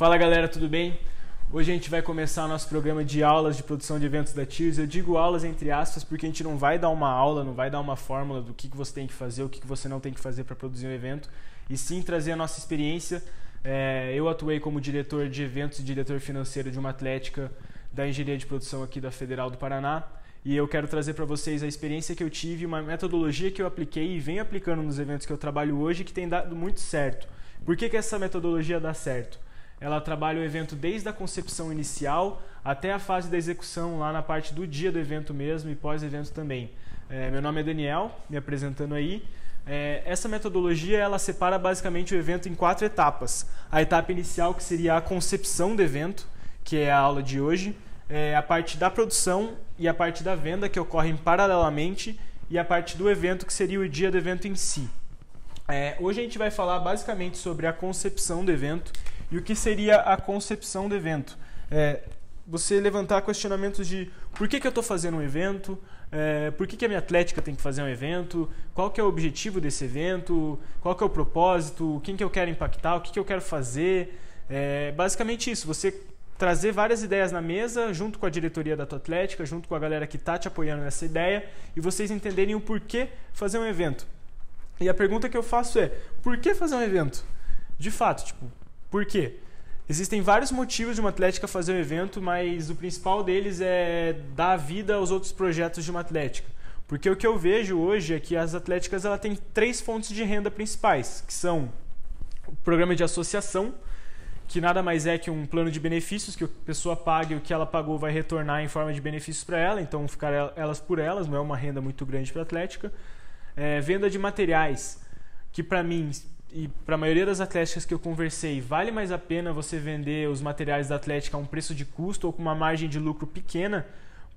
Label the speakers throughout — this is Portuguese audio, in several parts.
Speaker 1: Fala galera, tudo bem? Hoje a gente vai começar nosso programa de aulas de produção de eventos da Tears. Eu digo aulas entre aspas porque a gente não vai dar uma aula, não vai dar uma fórmula do que, que você tem que fazer, o que, que você não tem que fazer para produzir um evento, e sim trazer a nossa experiência. É, eu atuei como diretor de eventos e diretor financeiro de uma atlética da engenharia de produção aqui da Federal do Paraná. E eu quero trazer para vocês a experiência que eu tive, uma metodologia que eu apliquei e venho aplicando nos eventos que eu trabalho hoje que tem dado muito certo. Por que, que essa metodologia dá certo? Ela trabalha o evento desde a concepção inicial até a fase da execução, lá na parte do dia do evento mesmo e pós-evento também. É, meu nome é Daniel, me apresentando aí. É, essa metodologia ela separa basicamente o evento em quatro etapas. A etapa inicial, que seria a concepção do evento, que é a aula de hoje, é a parte da produção e a parte da venda, que ocorrem paralelamente, e a parte do evento, que seria o dia do evento em si. É, hoje a gente vai falar basicamente sobre a concepção do evento e o que seria a concepção do evento? É, você levantar questionamentos de por que, que eu estou fazendo um evento, é, por que, que a minha atlética tem que fazer um evento, qual que é o objetivo desse evento, qual que é o propósito, quem que eu quero impactar, o que, que eu quero fazer. É, basicamente isso, você trazer várias ideias na mesa, junto com a diretoria da tua atlética, junto com a galera que está te apoiando nessa ideia, e vocês entenderem o porquê fazer um evento. E a pergunta que eu faço é, por que fazer um evento? De fato, tipo, por quê? Existem vários motivos de uma atlética fazer um evento, mas o principal deles é dar vida aos outros projetos de uma atlética. Porque o que eu vejo hoje é que as atléticas ela têm três fontes de renda principais, que são o programa de associação, que nada mais é que um plano de benefícios, que a pessoa pague o que ela pagou vai retornar em forma de benefícios para ela, então ficar elas por elas, não é uma renda muito grande para a atlética. É, venda de materiais, que para mim e para a maioria das atléticas que eu conversei, vale mais a pena você vender os materiais da Atlética a um preço de custo ou com uma margem de lucro pequena,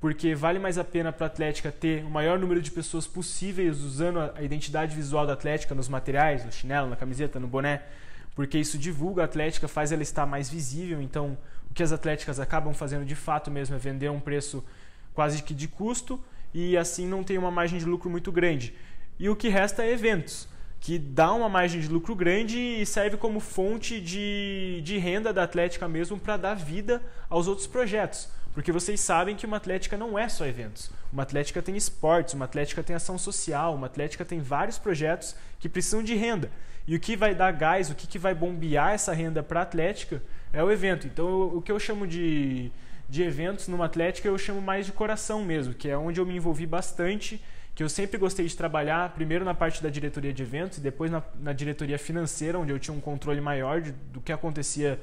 Speaker 1: porque vale mais a pena para a Atlética ter o maior número de pessoas possíveis usando a identidade visual da Atlética nos materiais, no chinelo, na camiseta, no boné, porque isso divulga a Atlética, faz ela estar mais visível. Então, o que as atléticas acabam fazendo de fato mesmo é vender a um preço quase que de custo e assim não tem uma margem de lucro muito grande. E o que resta é eventos que dá uma margem de lucro grande e serve como fonte de, de renda da Atlética mesmo para dar vida aos outros projetos. Porque vocês sabem que uma Atlética não é só eventos. Uma Atlética tem esportes, uma Atlética tem ação social, uma Atlética tem vários projetos que precisam de renda. E o que vai dar gás, o que, que vai bombear essa renda para a Atlética é o evento. Então, o que eu chamo de, de eventos numa Atlética, eu chamo mais de coração mesmo, que é onde eu me envolvi bastante que eu sempre gostei de trabalhar, primeiro na parte da diretoria de eventos e depois na, na diretoria financeira, onde eu tinha um controle maior de, do que acontecia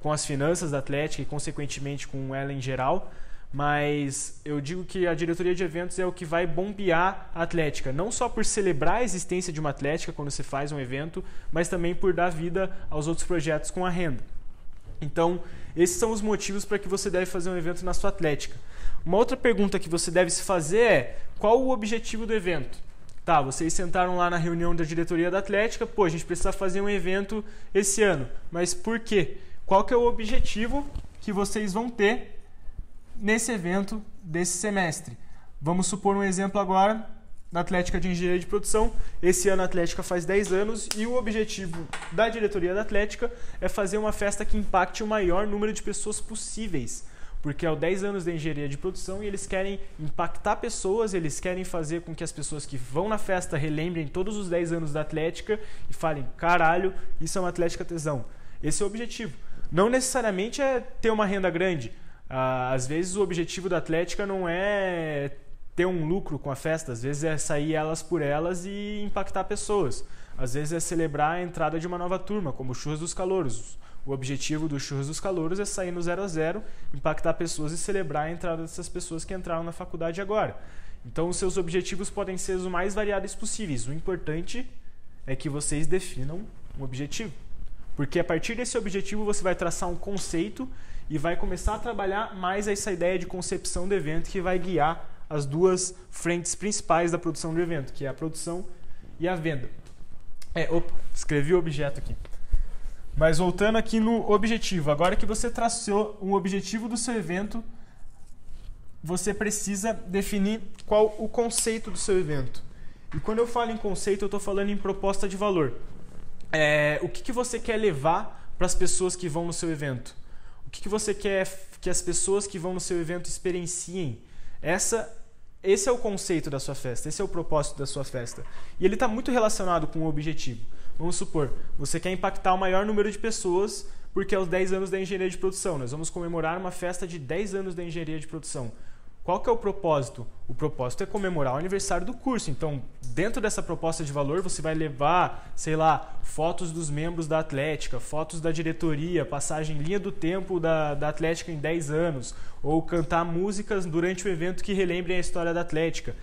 Speaker 1: com as finanças da Atlética e, consequentemente, com ela em geral. Mas eu digo que a diretoria de eventos é o que vai bombear a Atlética, não só por celebrar a existência de uma Atlética quando você faz um evento, mas também por dar vida aos outros projetos com a renda. Então, esses são os motivos para que você deve fazer um evento na sua Atlética. Uma outra pergunta que você deve se fazer é: qual o objetivo do evento? Tá, vocês sentaram lá na reunião da diretoria da Atlética, pô, a gente precisa fazer um evento esse ano. Mas por quê? Qual que é o objetivo que vocês vão ter nesse evento desse semestre? Vamos supor um exemplo agora na Atlética de Engenharia de Produção. Esse ano a Atlética faz 10 anos e o objetivo da diretoria da Atlética é fazer uma festa que impacte o maior número de pessoas possíveis porque é o 10 anos da engenharia de produção e eles querem impactar pessoas, eles querem fazer com que as pessoas que vão na festa relembrem todos os 10 anos da Atlética e falem: caralho, isso é uma Atlética tesão. Esse é o objetivo. Não necessariamente é ter uma renda grande. Ah, às vezes o objetivo da Atlética não é ter um lucro com a festa, às vezes é sair elas por elas e impactar pessoas. Às vezes é celebrar a entrada de uma nova turma, como o Churras dos Calouros. O objetivo do Churros dos Calouros é sair no 0 a 0, impactar pessoas e celebrar a entrada dessas pessoas que entraram na faculdade agora. Então, os seus objetivos podem ser os mais variados possíveis. O importante é que vocês definam um objetivo. Porque a partir desse objetivo você vai traçar um conceito e vai começar a trabalhar mais essa ideia de concepção do evento que vai guiar as duas frentes principais da produção do evento, que é a produção e a venda. É, opa, escrevi o objeto aqui. Mas voltando aqui no objetivo, agora que você traçou um objetivo do seu evento, você precisa definir qual o conceito do seu evento. E quando eu falo em conceito, eu estou falando em proposta de valor. É, o que, que você quer levar para as pessoas que vão no seu evento? O que, que você quer que as pessoas que vão no seu evento experienciem? Essa, esse é o conceito da sua festa, esse é o propósito da sua festa. E ele está muito relacionado com o objetivo. Vamos supor, você quer impactar o maior número de pessoas porque é os 10 anos da engenharia de produção. Nós vamos comemorar uma festa de 10 anos da engenharia de produção. Qual que é o propósito? O propósito é comemorar o aniversário do curso. Então, dentro dessa proposta de valor, você vai levar, sei lá, fotos dos membros da Atlética, fotos da diretoria, passagem linha do tempo da, da Atlética em 10 anos, ou cantar músicas durante o evento que relembrem a história da Atlética.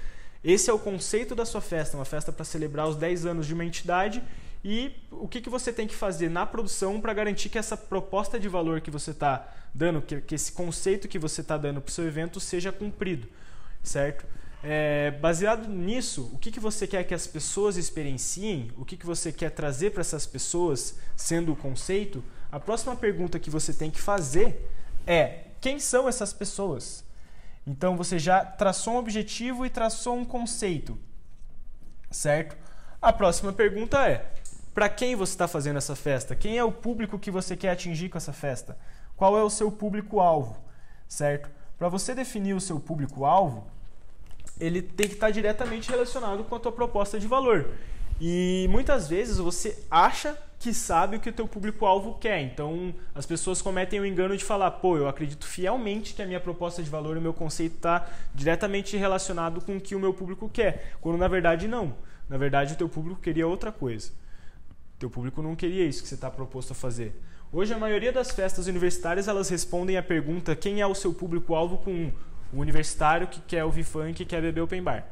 Speaker 1: Esse é o conceito da sua festa, uma festa para celebrar os 10 anos de uma entidade e o que, que você tem que fazer na produção para garantir que essa proposta de valor que você está dando, que, que, esse conceito que você está dando para o seu evento seja cumprido, certo? É, baseado nisso, o que, que você quer que as pessoas experienciem, o que, que você quer trazer para essas pessoas, sendo o conceito, a próxima pergunta que você tem que fazer é: quem são essas pessoas? Então você já traçou um objetivo e traçou um conceito, certo? A próxima pergunta é: para quem você está fazendo essa festa? Quem é o público que você quer atingir com essa festa? Qual é o seu público-alvo? Certo? Para você definir o seu público-alvo, ele tem que estar tá diretamente relacionado com a tua proposta de valor. E muitas vezes você acha que sabe o que o teu público-alvo quer. Então, as pessoas cometem o engano de falar, pô, eu acredito fielmente que a minha proposta de valor, o meu conceito está diretamente relacionado com o que o meu público quer. Quando na verdade não. Na verdade, o teu público queria outra coisa. Teu público não queria isso que você está proposto a fazer. Hoje a maioria das festas universitárias elas respondem à pergunta quem é o seu público-alvo com um, o universitário que quer ouvir funk e quer beber open bar.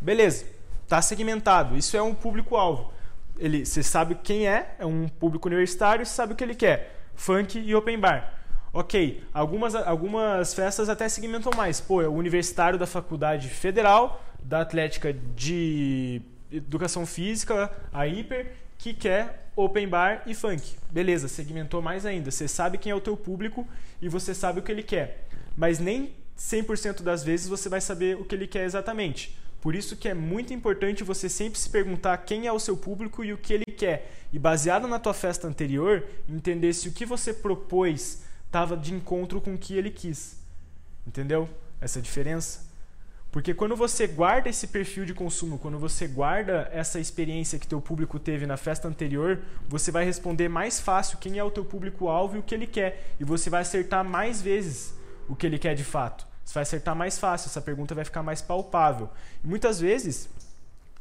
Speaker 1: Beleza, está segmentado. Isso é um público-alvo. Ele, você sabe quem é, é um público universitário, você sabe o que ele quer, funk e open bar. Ok, algumas, algumas festas até segmentam mais. Pô, é o universitário da faculdade federal, da atlética de educação física, a hiper, que quer open bar e funk. Beleza, segmentou mais ainda. Você sabe quem é o teu público e você sabe o que ele quer. Mas nem 100% das vezes você vai saber o que ele quer exatamente. Por isso que é muito importante você sempre se perguntar quem é o seu público e o que ele quer. E baseado na tua festa anterior, entender se o que você propôs estava de encontro com o que ele quis. Entendeu? Essa diferença? Porque quando você guarda esse perfil de consumo, quando você guarda essa experiência que teu público teve na festa anterior, você vai responder mais fácil quem é o teu público-alvo e o que ele quer. E você vai acertar mais vezes o que ele quer de fato. Você vai acertar mais fácil, essa pergunta vai ficar mais palpável. E muitas vezes,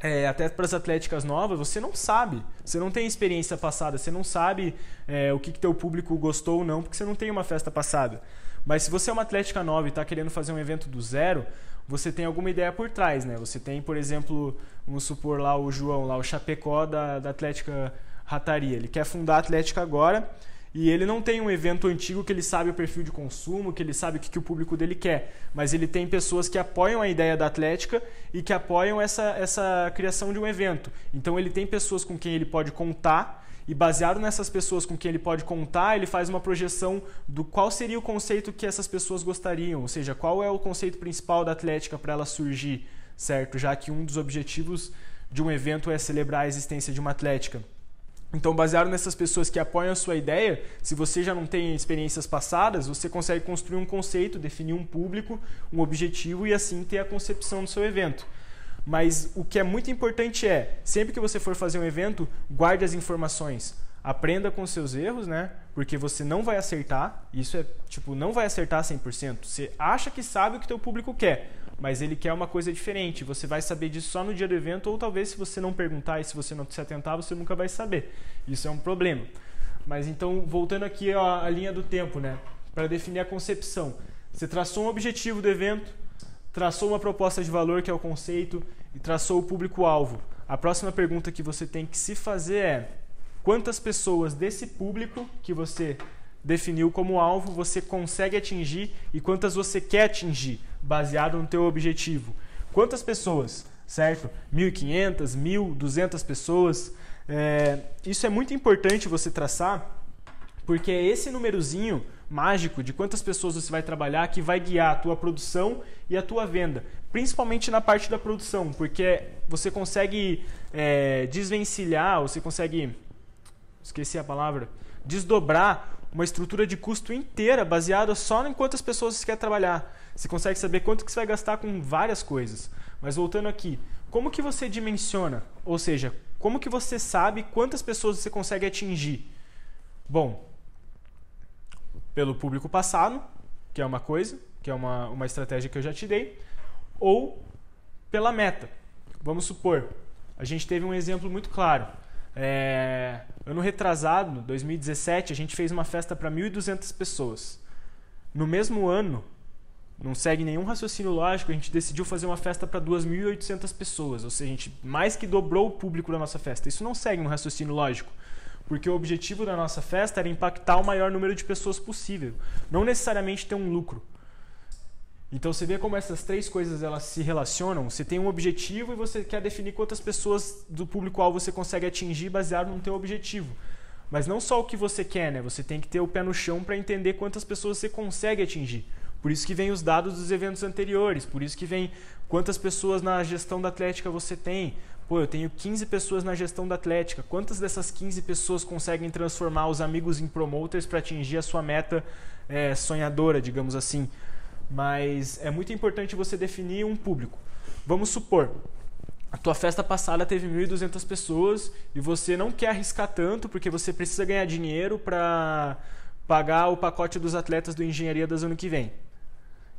Speaker 1: é, até para as atléticas novas, você não sabe. Você não tem experiência passada, você não sabe é, o que, que teu público gostou ou não, porque você não tem uma festa passada. Mas se você é uma atlética nova e está querendo fazer um evento do zero, você tem alguma ideia por trás, né? Você tem, por exemplo, vamos supor lá o João, lá o Chapecó da, da Atlética Rataria. Ele quer fundar a Atlética agora e ele não tem um evento antigo que ele sabe o perfil de consumo, que ele sabe o que, que o público dele quer. Mas ele tem pessoas que apoiam a ideia da Atlética e que apoiam essa, essa criação de um evento. Então ele tem pessoas com quem ele pode contar e baseado nessas pessoas com quem ele pode contar, ele faz uma projeção do qual seria o conceito que essas pessoas gostariam, ou seja, qual é o conceito principal da Atlética para ela surgir, certo? Já que um dos objetivos de um evento é celebrar a existência de uma Atlética. Então, baseado nessas pessoas que apoiam a sua ideia, se você já não tem experiências passadas, você consegue construir um conceito, definir um público, um objetivo e assim ter a concepção do seu evento. Mas o que é muito importante é, sempre que você for fazer um evento, guarde as informações. Aprenda com seus erros, né? Porque você não vai acertar. Isso é, tipo, não vai acertar 100%. Você acha que sabe o que teu público quer, mas ele quer uma coisa diferente. Você vai saber disso só no dia do evento ou talvez se você não perguntar e se você não se atentar, você nunca vai saber. Isso é um problema. Mas então, voltando aqui à linha do tempo, né? Para definir a concepção. Você traçou um objetivo do evento, traçou uma proposta de valor, que é o conceito, e traçou o público-alvo. A próxima pergunta que você tem que se fazer é: quantas pessoas desse público que você definiu como alvo você consegue atingir e quantas você quer atingir, baseado no teu objetivo? Quantas pessoas, certo? 1.500, 1.000, 200 pessoas. É, isso é muito importante você traçar, porque é esse númerozinho mágico de quantas pessoas você vai trabalhar que vai guiar a tua produção e a tua venda, principalmente na parte da produção, porque você consegue é, desvencilhar, você consegue, esqueci a palavra, desdobrar uma estrutura de custo inteira baseada só em quantas pessoas você quer trabalhar. Você consegue saber quanto que você vai gastar com várias coisas. Mas voltando aqui, como que você dimensiona? Ou seja, como que você sabe quantas pessoas você consegue atingir? Bom, pelo público passado, que é uma coisa, que é uma, uma estratégia que eu já te dei, ou pela meta. Vamos supor, a gente teve um exemplo muito claro. É, ano retrasado, 2017, a gente fez uma festa para 1.200 pessoas. No mesmo ano, não segue nenhum raciocínio lógico, a gente decidiu fazer uma festa para 2.800 pessoas, ou seja, a gente mais que dobrou o público da nossa festa. Isso não segue um raciocínio lógico, porque o objetivo da nossa festa era impactar o maior número de pessoas possível, não necessariamente ter um lucro. Então você vê como essas três coisas elas se relacionam. Você tem um objetivo e você quer definir quantas pessoas do público-alvo você consegue atingir baseado no teu objetivo. Mas não só o que você quer, né? Você tem que ter o pé no chão para entender quantas pessoas você consegue atingir. Por isso que vem os dados dos eventos anteriores, por isso que vem quantas pessoas na gestão da Atlética você tem. Pô, eu tenho 15 pessoas na gestão da Atlética. Quantas dessas 15 pessoas conseguem transformar os amigos em promoters para atingir a sua meta é, sonhadora, digamos assim? Mas é muito importante você definir um público. Vamos supor, a tua festa passada teve 1.200 pessoas e você não quer arriscar tanto porque você precisa ganhar dinheiro para pagar o pacote dos atletas do Engenharia das ano que vem.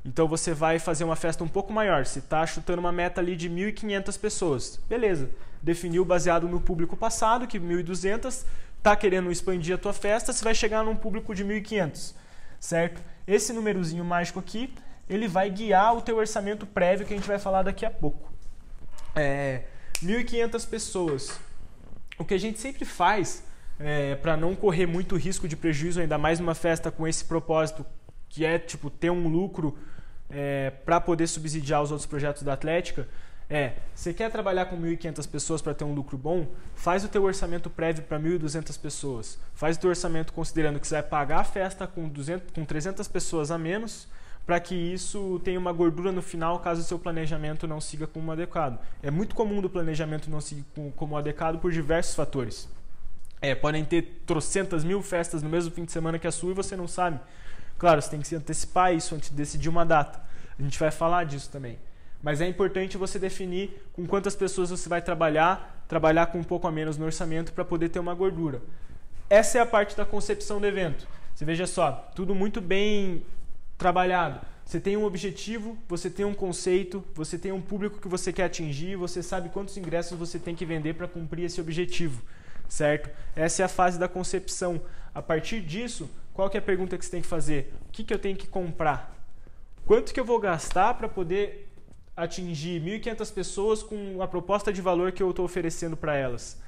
Speaker 1: Então você vai fazer uma festa um pouco maior. Você está chutando uma meta ali de 1.500 pessoas. Beleza. Definiu baseado no público passado, que 1.200. Está querendo expandir a tua festa, você vai chegar num público de 1.500. Certo? Esse númerozinho mágico aqui ele vai guiar o teu orçamento prévio que a gente vai falar daqui a pouco. É, 1.500 pessoas. O que a gente sempre faz é, para não correr muito risco de prejuízo, ainda mais numa festa com esse propósito, que é tipo ter um lucro é, para poder subsidiar os outros projetos da Atlética, é, você quer trabalhar com 1.500 pessoas para ter um lucro bom? Faz o teu orçamento prévio para 1.200 pessoas. Faz o teu orçamento considerando que você vai pagar a festa com, 200, com 300 pessoas a menos para que isso tenha uma gordura no final caso o seu planejamento não siga como adequado. É muito comum do planejamento não seguir como adequado por diversos fatores. É, podem ter trocentas mil festas no mesmo fim de semana que a sua e você não sabe. Claro, você tem que se antecipar isso antes de decidir uma data. A gente vai falar disso também. Mas é importante você definir com quantas pessoas você vai trabalhar, trabalhar com um pouco a menos no orçamento para poder ter uma gordura. Essa é a parte da concepção do evento. Você veja só, tudo muito bem trabalhado. Você tem um objetivo, você tem um conceito, você tem um público que você quer atingir, você sabe quantos ingressos você tem que vender para cumprir esse objetivo, certo? Essa é a fase da concepção. A partir disso, qual que é a pergunta que você tem que fazer? O que, que eu tenho que comprar? Quanto que eu vou gastar para poder atingir 1.500 pessoas com a proposta de valor que eu estou oferecendo para elas?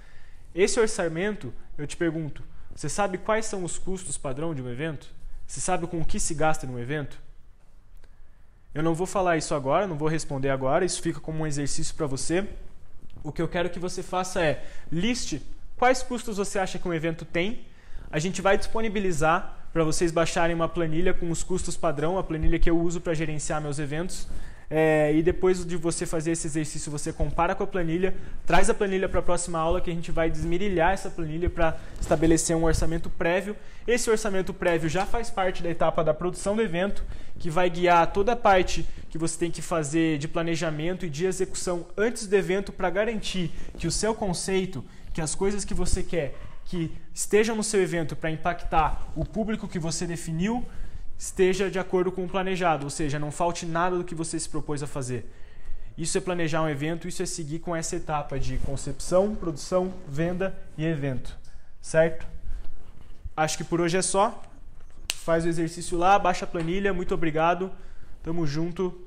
Speaker 1: Esse orçamento, eu te pergunto, você sabe quais são os custos padrão de um evento? Você sabe com o que se gasta num evento? Eu não vou falar isso agora, não vou responder agora, isso fica como um exercício para você. O que eu quero que você faça é liste quais custos você acha que um evento tem. A gente vai disponibilizar para vocês baixarem uma planilha com os custos padrão, a planilha que eu uso para gerenciar meus eventos. É, e depois de você fazer esse exercício, você compara com a planilha, traz a planilha para a próxima aula que a gente vai desmirilhar essa planilha para estabelecer um orçamento prévio. Esse orçamento prévio já faz parte da etapa da produção do evento, que vai guiar toda a parte que você tem que fazer de planejamento e de execução antes do evento para garantir que o seu conceito, que as coisas que você quer que estejam no seu evento para impactar o público que você definiu, esteja de acordo com o planejado, ou seja, não falte nada do que você se propôs a fazer. Isso é planejar um evento, isso é seguir com essa etapa de concepção, produção, venda e evento, certo? Acho que por hoje é só. Faz o exercício lá, baixa a planilha, muito obrigado, tamo junto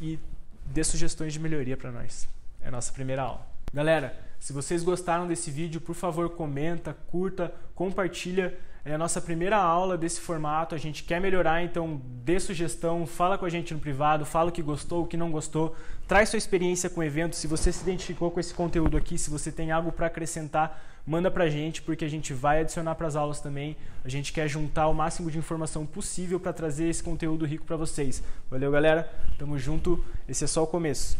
Speaker 1: e dê sugestões de melhoria para nós. É a nossa primeira aula. Galera, se vocês gostaram desse vídeo, por favor, comenta, curta, compartilha é a nossa primeira aula desse formato, a gente quer melhorar, então dê sugestão, fala com a gente no privado, fala o que gostou, o que não gostou, traz sua experiência com o evento, se você se identificou com esse conteúdo aqui, se você tem algo para acrescentar, manda pra gente, porque a gente vai adicionar para as aulas também. A gente quer juntar o máximo de informação possível para trazer esse conteúdo rico para vocês. Valeu, galera. Tamo junto. Esse é só o começo.